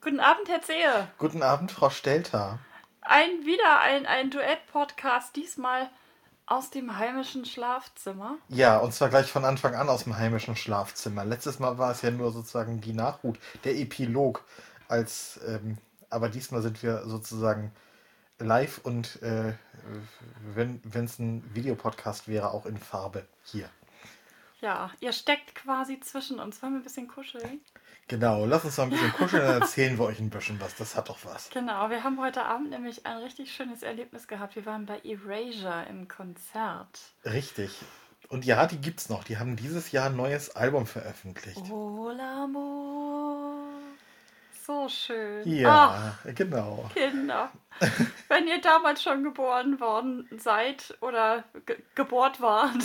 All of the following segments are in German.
Guten Abend, Herr Zehe. Guten Abend, Frau Stelter. Ein, wieder ein, ein Duett-Podcast, diesmal aus dem heimischen Schlafzimmer. Ja, und zwar gleich von Anfang an aus dem heimischen Schlafzimmer. Letztes Mal war es ja nur sozusagen die Nachhut, der Epilog. Als, ähm, aber diesmal sind wir sozusagen live und äh, wenn es ein Videopodcast wäre, auch in Farbe hier. Ja, ihr steckt quasi zwischen uns. Wollen wir ein bisschen kuscheln? Genau, lass uns mal ein bisschen kuscheln, dann erzählen wir euch ein bisschen was. Das hat doch was. Genau, wir haben heute Abend nämlich ein richtig schönes Erlebnis gehabt. Wir waren bei Erasure im Konzert. Richtig. Und ja, die gibt's noch. Die haben dieses Jahr ein neues Album veröffentlicht. Oh, l'amour. So schön. Ja, Ach, genau. Kinder. Wenn ihr damals schon geboren worden seid oder ge gebohrt wart.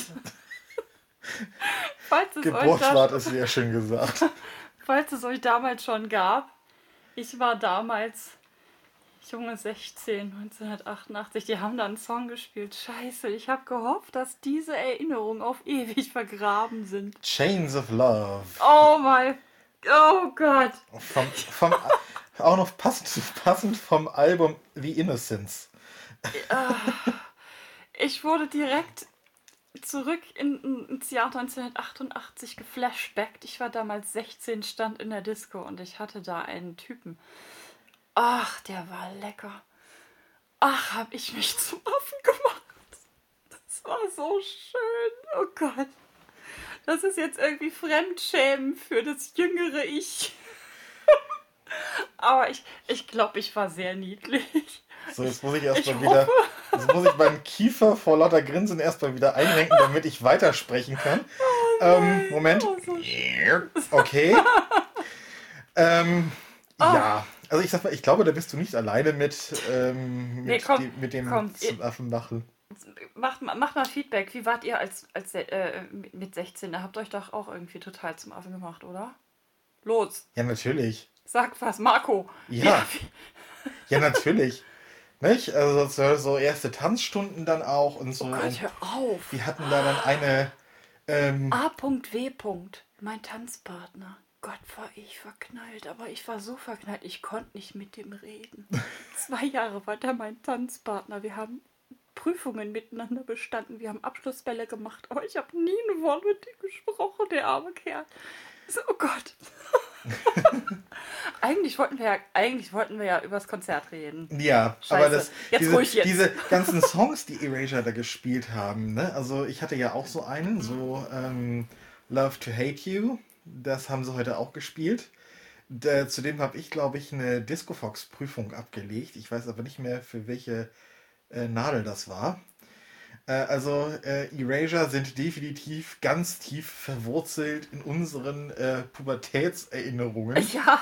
Falls es Geburt euch wart, ist sehr schön gesagt falls es euch damals schon gab. Ich war damals junge 16, 1988. Die haben da einen Song gespielt. Scheiße, ich habe gehofft, dass diese Erinnerungen auf ewig vergraben sind. Chains of Love. Oh mein, oh Gott. Vom, vom, auch noch passend, passend vom Album The Innocence. Ich wurde direkt zurück in, ins Jahr 1988 geflashbackt. Ich war damals 16, stand in der Disco und ich hatte da einen Typen. Ach, der war lecker. Ach, hab ich mich zum Affen gemacht. Das war so schön. Oh Gott. Das ist jetzt irgendwie Fremdschämen für das jüngere Ich. Aber ich, ich glaube, ich war sehr niedlich. So, jetzt muss ich erstmal wieder. Jetzt muss ich meinen Kiefer vor lauter Grinsen erstmal wieder einrenken, damit ich weitersprechen kann. Oh ähm, Moment. Oh, okay. ähm, oh. Ja. Also ich sag mal, ich glaube, da bist du nicht alleine mit, ähm, mit, nee, komm, die, mit dem Affenbachel. Macht, macht mal Feedback. Wie wart ihr als, als äh, mit 16? Da habt euch doch auch irgendwie total zum Affen gemacht, oder? Los. Ja, natürlich. Sag was, Marco. Ja. Ja, natürlich. Nicht? Also so, so erste Tanzstunden dann auch und so. Oh Gott, hör auf. Die hatten da dann eine. Ähm, A.W. Mein Tanzpartner. Gott, war ich verknallt, aber ich war so verknallt, ich konnte nicht mit dem reden. Zwei Jahre war der mein Tanzpartner. Wir haben Prüfungen miteinander bestanden, wir haben Abschlussbälle gemacht, aber ich habe nie ein Wort mit ihm gesprochen, der arme Kerl. So, oh Gott. eigentlich, wollten wir ja, eigentlich wollten wir ja übers Konzert reden. Ja, Scheiße. aber das, diese, diese ganzen Songs, die Erasure da gespielt haben, ne? also ich hatte ja auch so einen, so ähm, Love to Hate You, das haben sie heute auch gespielt. Da, zudem habe ich, glaube ich, eine Discofox-Prüfung abgelegt. Ich weiß aber nicht mehr, für welche äh, Nadel das war. Äh, also äh, Erasure sind definitiv ganz tief verwurzelt in unseren äh, Pubertätserinnerungen. Ja.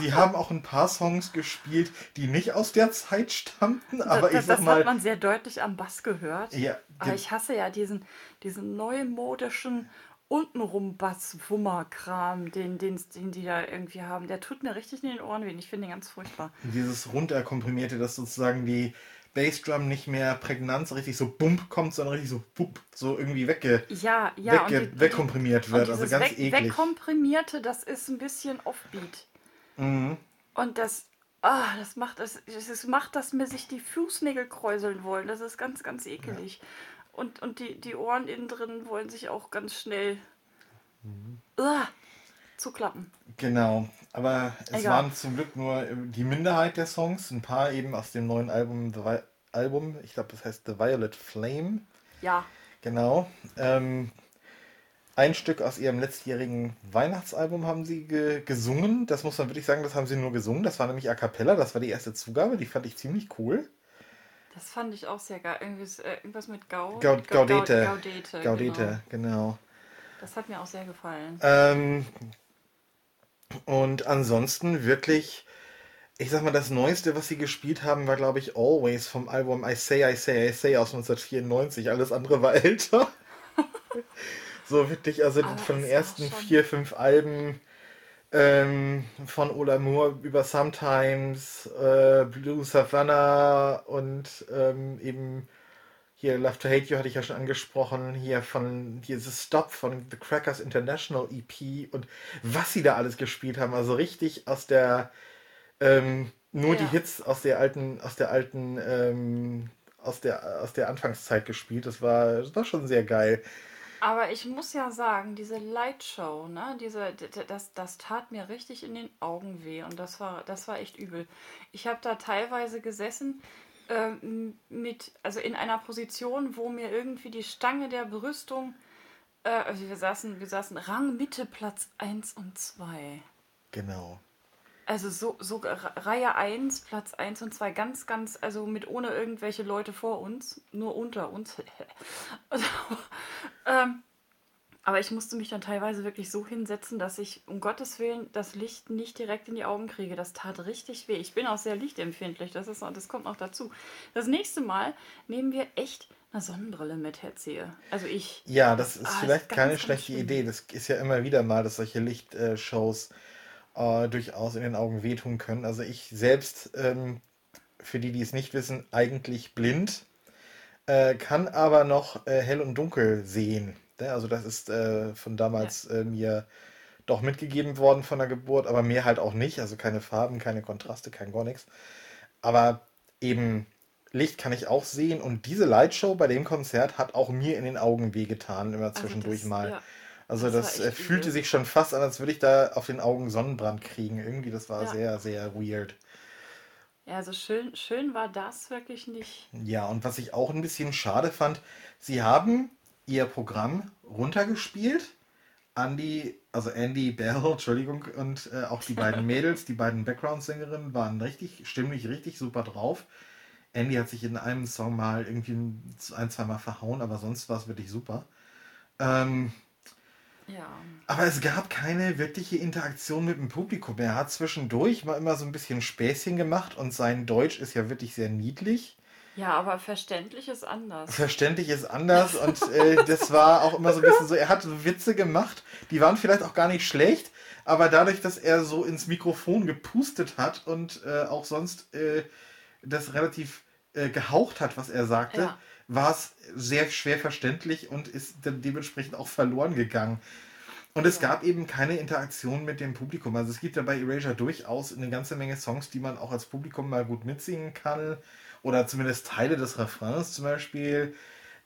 Sie haben auch ein paar Songs gespielt, die nicht aus der Zeit stammten, aber das, ich sag das mal. Das hat man sehr deutlich am Bass gehört. Ja, aber ich hasse ja diesen, diesen neumodischen untenrum Bass-Wummer-Kram, den, den, den die da irgendwie haben. Der tut mir richtig in den Ohren weh. Ich finde den ganz furchtbar. Dieses runterkomprimierte, das sozusagen die Bassdrum nicht mehr prägnant so richtig so bump kommt, sondern richtig so bump, so irgendwie wegge, ja, ja, wegge die, wegkomprimiert wird. Also ganz weg, eklig. Wegkomprimierte, das ist ein bisschen Offbeat. Mhm. Und das, ah, das macht das, das macht, dass mir sich die Fußnägel kräuseln wollen. Das ist ganz, ganz ekelig. Ja. Und, und die, die Ohren innen drin wollen sich auch ganz schnell mhm. uh, zuklappen. Genau. Aber es Egal. waren zum Glück nur die Minderheit der Songs, ein paar eben aus dem neuen Album, The Album ich glaube, das heißt The Violet Flame. Ja. Genau. Ähm, ein Stück aus ihrem letztjährigen Weihnachtsalbum haben sie ge gesungen. Das muss man wirklich sagen, das haben sie nur gesungen. Das war nämlich A Cappella, das war die erste Zugabe, die fand ich ziemlich cool. Das fand ich auch sehr geil. Irgendwas, äh, irgendwas mit Gau Gau Gaudete. Gaudete, Gaudete genau. genau. Das hat mir auch sehr gefallen. Ähm, und ansonsten wirklich, ich sag mal, das Neueste, was sie gespielt haben, war, glaube ich, Always vom Album I Say, I Say, I Say aus 1994. Alles andere war älter. so wirklich, also Aber von den ersten vier, fünf Alben ähm, von Ola Moore über Sometimes, äh, Blue Savannah und ähm, eben hier Love to Hate You hatte ich ja schon angesprochen, hier von dieses Stop von The Crackers International EP und was sie da alles gespielt haben, also richtig aus der Ähm, nur die Ja. Hits aus der alten, aus der alten, ähm, aus der, aus der Anfangszeit gespielt. Das war, das war schon sehr geil. Aber ich muss ja sagen, diese Lightshow, ne, diese, das, das tat mir richtig in den Augen weh und das war, das war echt übel. Ich habe da teilweise gesessen ähm, mit, also in einer Position, wo mir irgendwie die Stange der Brüstung, äh, also wir saßen, wir saßen Rang Mitte Platz 1 und 2. Genau. Also so, so Re- Reihe 1, Platz 1 und 2, ganz, ganz, also mit ohne irgendwelche Leute vor uns, nur unter uns. also, ähm, aber ich musste mich dann teilweise wirklich so hinsetzen, dass ich um Gottes Willen das Licht nicht direkt in die Augen kriege. Das tat richtig weh. Ich bin auch sehr lichtempfindlich, das, ist, das kommt noch dazu. Das nächste Mal nehmen wir echt eine Sonnenbrille mit, Herr Zehe. Also ich. Ja, das ist Ah, ist vielleicht ganz, keine ganz schlechte schlimm. Idee. Das ist ja immer wieder mal, dass solche Lichtshows äh, durchaus in den Augen wehtun können. Also ich selbst, ähm, für die, die es nicht wissen, eigentlich blind, äh, kann aber noch äh, hell und dunkel sehen. Ne? Also das ist äh, von damals äh, mir doch mitgegeben worden von der Geburt, aber mehr halt auch nicht. Also keine Farben, keine Kontraste, kein gar nichts. Aber eben Licht kann ich auch sehen und diese Lightshow bei dem Konzert hat auch mir in den Augen wehgetan, immer zwischendurch das, mal. ja, Also das das äh, fühlte übel. sich schon fast an, als würde ich da auf den Augen Sonnenbrand kriegen. Irgendwie, das war Ja. sehr, sehr weird. Ja, also schön, schön war das wirklich nicht. Ja, und was ich auch ein bisschen schade fand, sie haben ihr Programm runtergespielt. Andy, also Andy Bell, Entschuldigung, und äh, auch die beiden Mädels, die beiden Background-Sängerinnen, waren richtig, stimmlich richtig super drauf. Andy hat sich in einem Song mal irgendwie ein, zwei Mal verhauen, aber sonst war es wirklich super. Ähm, Ja. aber es gab keine wirkliche Interaktion mit dem Publikum. Er hat zwischendurch mal immer so ein bisschen Späßchen gemacht und sein Deutsch ist ja wirklich sehr niedlich. Ja, aber verständlich ist anders. Verständlich ist anders und äh, das war auch immer so ein bisschen so, er hat so Witze gemacht, die waren vielleicht auch gar nicht schlecht, aber dadurch, dass er so ins Mikrofon gepustet hat und äh, auch sonst äh, das relativ äh, gehaucht hat, was er sagte, Ja. war es sehr schwer verständlich und ist dann dementsprechend auch verloren gegangen. Und es Ja. gab eben keine Interaktion mit dem Publikum. Also es gibt ja bei Erasure durchaus eine ganze Menge Songs, die man auch als Publikum mal gut mitsingen kann. Oder zumindest Teile des Refrains zum Beispiel.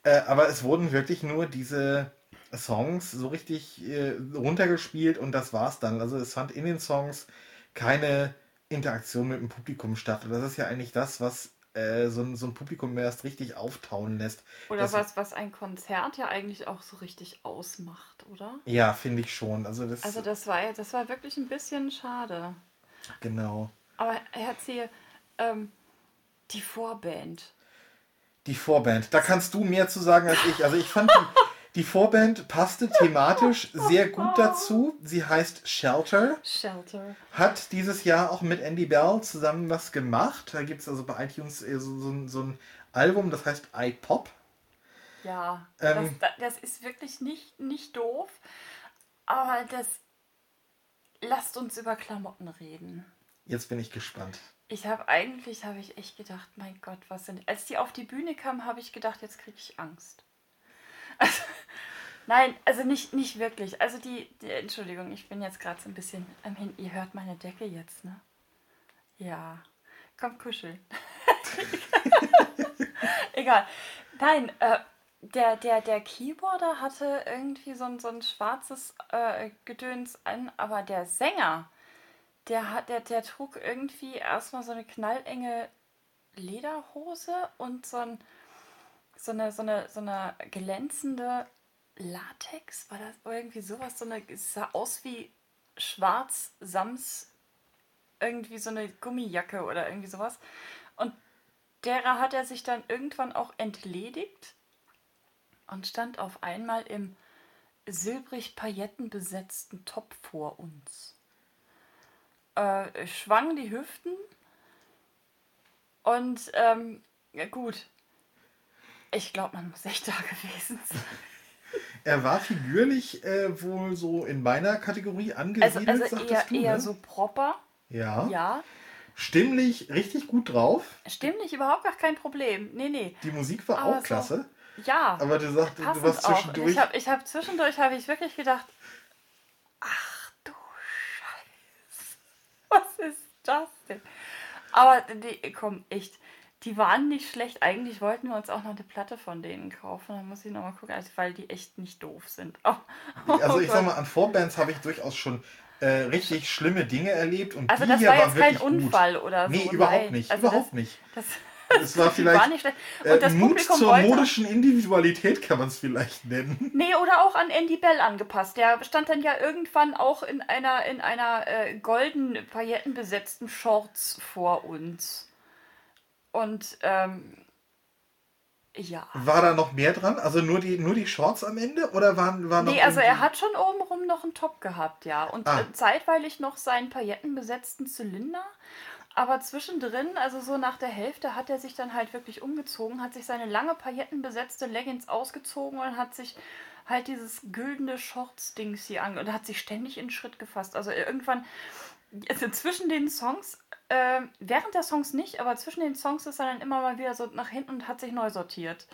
Äh, aber es wurden wirklich nur diese Songs so richtig äh, runtergespielt und das war's dann. Also es fand in den Songs keine Interaktion mit dem Publikum statt. Und das ist ja eigentlich das, was äh, so, ein, so ein Publikum erst richtig auftauen lässt. Oder Das- was, was ein Konzert ja eigentlich auch so richtig ausmacht, oder? Ja, finde ich schon. Also das, Also das war das war wirklich ein bisschen schade. genau. Aber Herr Zehe, ähm, die Vorband. Die Vorband. Da kannst du mehr zu sagen als ich. Also ich fand die, die Vorband passte thematisch sehr gut dazu. Sie heißt Shelter. Shelter. Hat dieses Jahr auch mit Andy Bell zusammen was gemacht. Da gibt es also bei iTunes äh, so, so, ein- so ein Album, das heißt iPop. Ja, Ähm. das, das ist wirklich nicht, nicht doof. Aber das. Lasst uns über Klamotten reden. Jetzt bin ich gespannt. Ich habe eigentlich, habe ich echt gedacht, mein Gott, was sind. Als die auf die Bühne kam, habe ich gedacht, jetzt kriege ich Angst. Also, nein, also nicht, nicht wirklich. Also die, die Entschuldigung, ich bin jetzt gerade so ein bisschen am Hin. Ihr hört meine Decke jetzt, ne? Ja. Kommt kuscheln. Egal. Nein, äh, der, der, der Keyboarder hatte irgendwie so ein, so ein schwarzes äh, Gedöns an, aber der Sänger, der, hat, der, der trug irgendwie erstmal so eine knallenge Lederhose und so, ein, so, eine, so, eine, so eine glänzende Latex, war das irgendwie sowas, so eine, es sah aus wie schwarz Sams, irgendwie so eine Gummijacke oder irgendwie sowas. Und derer hat er sich dann irgendwann auch entledigt und stand auf einmal im silbrig paillettenbesetzten Top vor uns. Äh, schwang die Hüften und ähm, ja, gut. Ich glaube, man muss echt da gewesen sein. Er war figürlich äh, wohl so in meiner Kategorie Also, angesiedelt, also sagtest eher, du, eher ne? so proper, Ja. ja. Stimmlich richtig gut drauf. Stimmlich überhaupt gar kein Problem. Nee, nee. Die Musik war Aber auch klasse. Ja. Aber du sagst, du warst auch. Zwischendurch. Ich habe ich hab zwischendurch habe ich wirklich gedacht, ach du Scheiße, was ist das denn? Aber die, komm, echt. Die waren nicht schlecht. Eigentlich wollten wir uns auch noch eine Platte von denen kaufen. Da muss ich nochmal gucken, also, weil die echt nicht doof sind. Oh, oh also ich Gott. sag mal, an Vorbands habe ich durchaus schon äh, richtig schlimme Dinge erlebt. Und also das war jetzt kein Unfall gut. oder so. Nee, überhaupt nicht. Also überhaupt das, nicht. Das, es war vielleicht war nicht äh, das Mut Publikum zur modischen Individualität kann man es vielleicht nennen. Nee, oder auch an Andy Bell angepasst. Der stand dann ja irgendwann auch in einer, in einer äh, golden paillettenbesetzten Shorts vor uns. Und ähm, ja. War da noch mehr dran? Also nur die, nur die Shorts am Ende? Oder waren, waren Nee, also er hat schon obenrum noch einen Top gehabt, ja. Und ah. Äh, zeitweilig noch seinen paillettenbesetzten Zylinder. Aber zwischendrin, also so nach der Hälfte, hat er sich dann halt wirklich umgezogen, hat sich seine lange paillettenbesetzte Leggings ausgezogen und hat sich halt dieses güldene Shorts-Dings hier an und hat sich ständig in den Schritt gefasst. Also irgendwann, also zwischen den Songs äh, während der Songs nicht, aber zwischen den Songs ist er dann immer mal wieder so nach hinten und hat sich neu sortiert.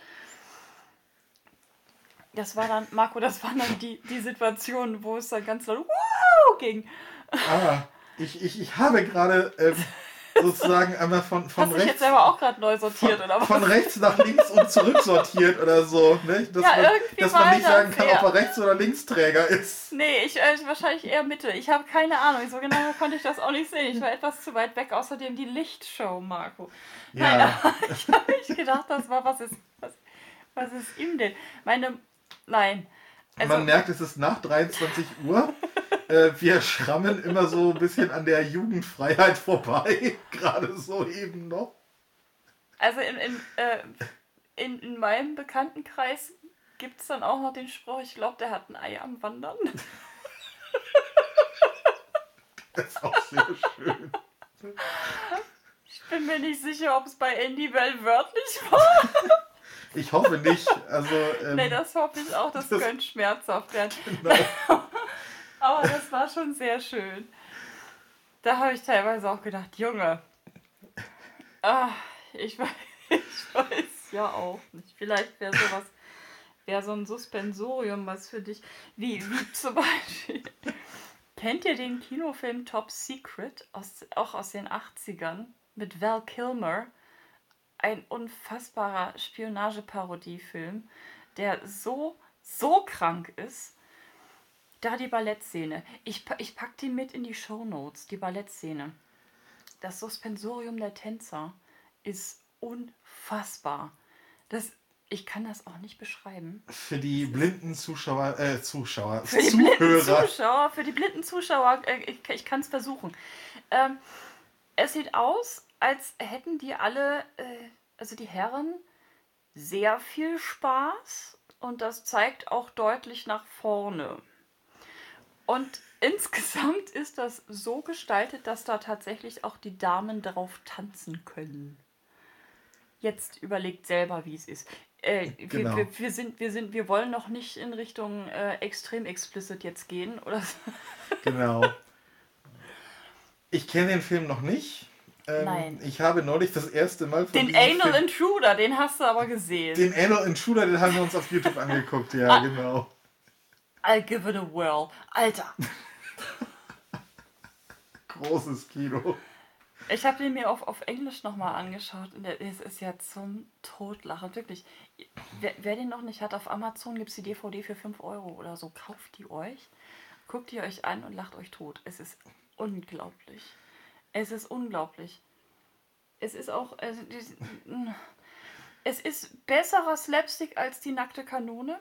Das war dann, Marco, das war dann die, die Situation, wo es dann ganz laut Wow! ging. Ah, ich, ich, ich habe gerade ähm, sozusagen einmal von, von Hast rechts. jetzt selber auch gerade neu sortiert, von, oder was? Von rechts nach links und zurück sortiert oder so. Ne? Dass, ja, man, dass man nicht sagen kann, ob er Rechts- oder Linksträger ist. Nee, ich äh, wahrscheinlich eher Mitte. Ich habe keine Ahnung. So genau konnte ich das auch nicht sehen. Ich war etwas zu weit weg. Außerdem die Lichtshow, Marco. Ja. Nein, ich habe nicht gedacht, das war, was ist, was, was ist ihm denn? Meine, nein. Also, man merkt, es ist nach 23 Uhr. äh, wir schrammen immer so ein bisschen an der Jugendfreiheit vorbei. Gerade so eben noch. Also in, in, äh, in, in meinem Bekanntenkreis gibt es dann auch noch den Spruch, ich glaube, der hat ein Ei am Wandern. das ist auch sehr schön. Ich bin mir nicht sicher, ob es bei Andy Bell wörtlich war. Ich hoffe nicht. Also, ähm, nee, das hoffe ich auch. Das, das könnte schmerzhaft werden. Genau. Aber das war schon sehr schön. Da habe ich teilweise auch gedacht, Junge, ach, ich, weiß, ich weiß ja auch nicht. Vielleicht wäre sowas, wäre so ein Suspensorium was für dich. Wie, wie zum Beispiel. Kennt ihr den Kinofilm Top Secret, aus, auch aus den 80ern, mit Val Kilmer? ein unfassbarer Spionageparodiefilm, der so, so krank ist. Da die Ballettszene. Ich, ich pack die mit in die Show Notes, die Ballettszene. Das Suspensorium der Tänzer ist unfassbar. Das, ich kann das auch nicht beschreiben. Für die blinden Zuschauer, äh, Zuschauer, für die Zuhörer. blinden Zuschauer, für die blinden Zuschauer, äh, ich, ich kann es versuchen. Ähm, es sieht aus, als hätten die alle, äh, also die Herren, sehr viel Spaß und das zeigt auch deutlich nach vorne. Und insgesamt ist das so gestaltet, dass da tatsächlich auch die Damen drauf tanzen können. Jetzt überlegt selber, wie es ist. Äh, genau. wir, wir, wir, sind, wir, sind, wir wollen noch nicht in Richtung äh, extrem explicit jetzt gehen, oder? genau. Ich kenne den Film noch nicht. Ähm, Nein. Ich habe neulich das erste Mal von Den Anal Film, Intruder, den hast du aber gesehen. Den Anal Intruder, den haben wir uns auf YouTube angeguckt, ja, ah, genau. I'll give it a whirl. Alter. Großes Kino. Ich habe den mir auf, auf Englisch nochmal angeschaut und ist, ist ja zum Totlachen. Wirklich. Wer, wer, den noch nicht hat, auf Amazon gibt es die DVD für 5 Euro oder so. Kauft die euch, guckt die euch an und lacht euch tot. Es ist unglaublich. Es ist unglaublich. Es ist auch. Also, es ist besserer Slapstick als die nackte Kanone.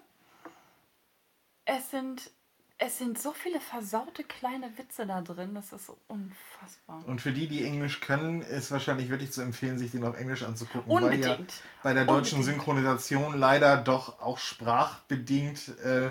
Es sind. Es sind so viele versaute kleine Witze da drin, das ist unfassbar. Und für die, die Englisch können, ist wahrscheinlich wirklich zu empfehlen, sich den auf Englisch anzugucken. Unbedingt. Weil ja bei der deutschen Unbedingt. Synchronisation leider doch auch sprachbedingt äh,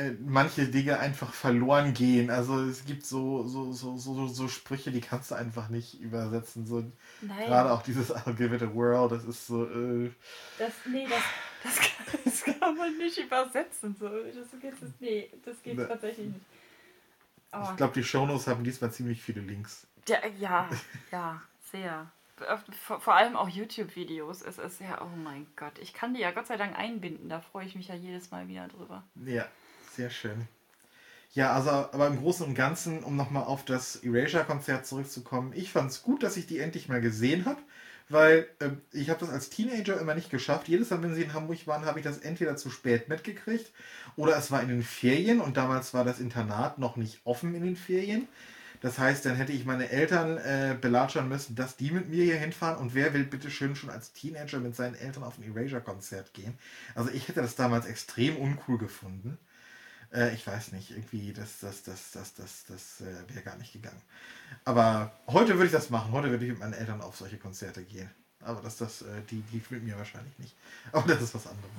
äh, manche Dinge einfach verloren gehen. Also es gibt so, so, so, so, so Sprüche, die kannst du einfach nicht übersetzen. So, gerade auch dieses I'll give it a whirl, das ist so. Äh, das, nee, das, das, kann, das kann man nicht übersetzen. So. Das, geht, das, nee, das geht ne. tatsächlich nicht. Aber ich glaube, die Shownotes haben diesmal ziemlich viele Links. Ja, ja, ja sehr. Vor, vor allem auch YouTube-Videos. Es ist ja, oh mein Gott. Ich kann die ja Gott sei Dank einbinden. Da freue ich mich ja jedes Mal wieder drüber. Ja, sehr schön. Ja, also, aber im Großen und Ganzen, um nochmal auf das Erasure-Konzert zurückzukommen, ich fand es gut, dass ich die endlich mal gesehen habe, weil äh, ich habe das als Teenager immer nicht geschafft. Jedes Mal, wenn sie in Hamburg waren, habe ich das entweder zu spät mitgekriegt oder es war in den Ferien und damals war das Internat noch nicht offen in den Ferien. Das heißt, dann hätte ich meine Eltern äh, belatschern müssen, dass die mit mir hier hinfahren. Und wer will bitte schön schon als Teenager mit seinen Eltern auf ein Erasure-Konzert gehen? Also ich hätte das damals extrem uncool gefunden. Äh, ich weiß nicht, irgendwie, das, das, das, das, das, das äh, wäre gar nicht gegangen. Aber heute würde ich das machen. Heute würde ich mit meinen Eltern auf solche Konzerte gehen. Aber das, das, äh, die, die mit mir wahrscheinlich nicht. Aber das ist was anderes.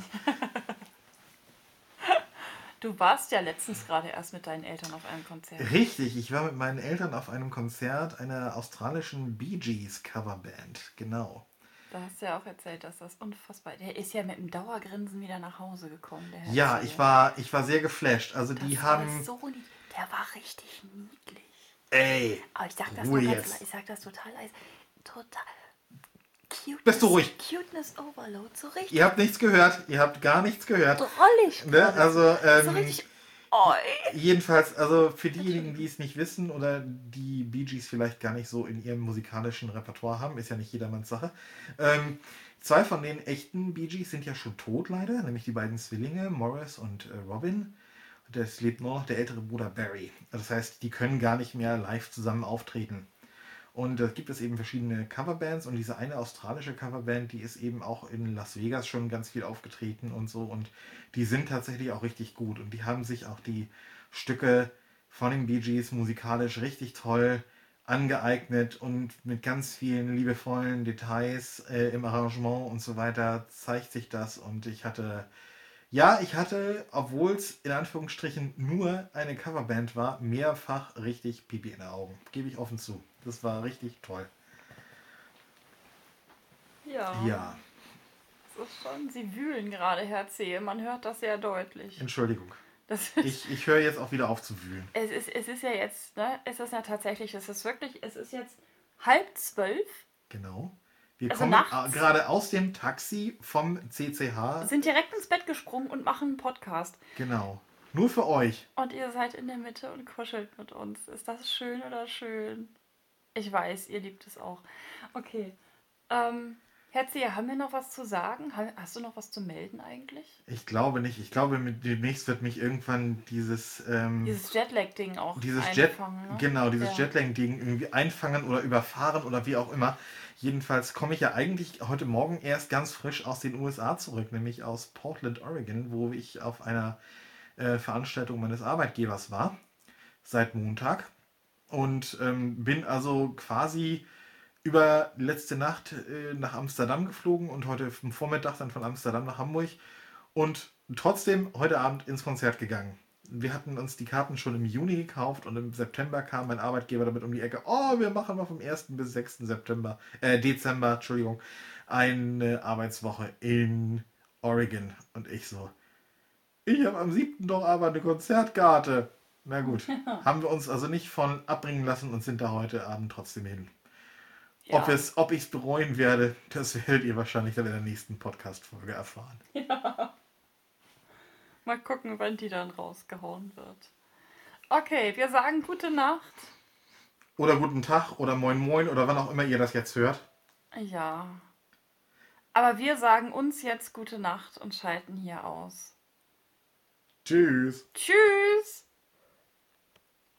Du warst ja letztens gerade erst mit deinen Eltern auf einem Konzert. Richtig, ich war mit meinen Eltern auf einem Konzert einer australischen Bee Gees Coverband. Genau. Da hast du ja auch erzählt, dass das unfassbar. Der ist ja mit einem Dauergrinsen wieder nach Hause gekommen. Ja, ich war, ich war sehr geflasht. Also die das haben. War so niedlich. Der war richtig niedlich. Ey! Aber ich sag das Ruhe ganz jetzt. ich sag das total leise. Total. Cuteness, Bist du ruhig? Cuteness Overload. So richtig Ihr habt nichts gehört. Ihr habt gar nichts gehört. drollig. Ne? Also, ähm, so richtig. Jedenfalls, also für diejenigen, die es nicht wissen oder die Bee Gees vielleicht gar nicht so in ihrem musikalischen Repertoire haben, ist ja nicht jedermanns Sache. Ähm, zwei von den echten Bee Gees sind ja schon tot leider, nämlich die beiden Zwillinge, Morris und äh, Robin. Und es lebt nur noch der ältere Bruder Barry. Also Das heißt, die können gar nicht mehr live zusammen auftreten. Und da gibt es eben verschiedene Coverbands und diese eine australische Coverband, die ist eben auch in Las Vegas schon ganz viel aufgetreten und so und die sind tatsächlich auch richtig gut und die haben sich auch die Stücke von den Bee Gees musikalisch richtig toll angeeignet und mit ganz vielen liebevollen Details äh, im Arrangement und so weiter zeigt sich das und ich hatte ja, ich hatte, obwohl es in Anführungsstrichen nur eine Coverband war, mehrfach richtig Pipi in den Augen. Gebe ich offen zu. Das war richtig toll. ja. Ja, Das ist schon, sie wühlen gerade, Herr Zehe. Man hört das sehr deutlich. Entschuldigung. Das Ich, ich höre jetzt auch wieder auf zu wühlen. es, ist, es ist ja jetzt, ne? Es ist ja tatsächlich, es ist wirklich, es ist jetzt halb zwölf. Genau. Wir Also kommen a- gerade aus dem Taxi vom CCH. sind direkt ins Bett gesprungen und machen einen Podcast. Genau. Nur für euch. Und ihr seid in der Mitte und kuschelt mit uns. Ist das schön oder schön? Ich weiß, ihr liebt es auch. Okay. Ähm, Herr Zehe, haben wir noch was zu sagen? Ha- Hast du noch was zu melden eigentlich? Ich glaube nicht. Ich glaube, mit demnächst wird mich irgendwann dieses. Ähm, Dieses Jetlag-Ding auch dieses Jet, einfangen, ne? genau, dieses Ja. Jetlag-Ding irgendwie einfangen oder überfahren oder wie auch immer. Jedenfalls komme ich ja eigentlich heute Morgen erst ganz frisch aus den USA zurück, nämlich aus Portland, Oregon, wo ich auf einer äh, Veranstaltung meines Arbeitgebers war, seit Montag. Und ähm, bin also quasi über letzte Nacht äh, nach Amsterdam geflogen und heute am Vormittag dann von Amsterdam nach Hamburg und trotzdem heute Abend ins Konzert gegangen. Wir hatten uns die Karten schon im Juni gekauft und im September kam mein Arbeitgeber damit um die Ecke. Oh, wir machen noch vom 1. bis 6. September, äh, Dezember, Entschuldigung, eine Arbeitswoche in Oregon. Und ich so, ich habe am 7. doch aber eine Konzertkarte. Na gut, haben wir uns also nicht von abbringen lassen und sind da heute Abend trotzdem hin. Ja. Ob, es, ob ich es bereuen werde, das werdet ihr wahrscheinlich dann in der nächsten Podcast-Folge erfahren. Mal gucken, wann die dann rausgehauen wird. Okay, wir sagen gute Nacht. Oder guten Tag oder moin moin oder wann auch immer ihr das jetzt hört. Ja. Aber wir sagen uns jetzt gute Nacht und schalten hier aus. Tschüss. Tschüss!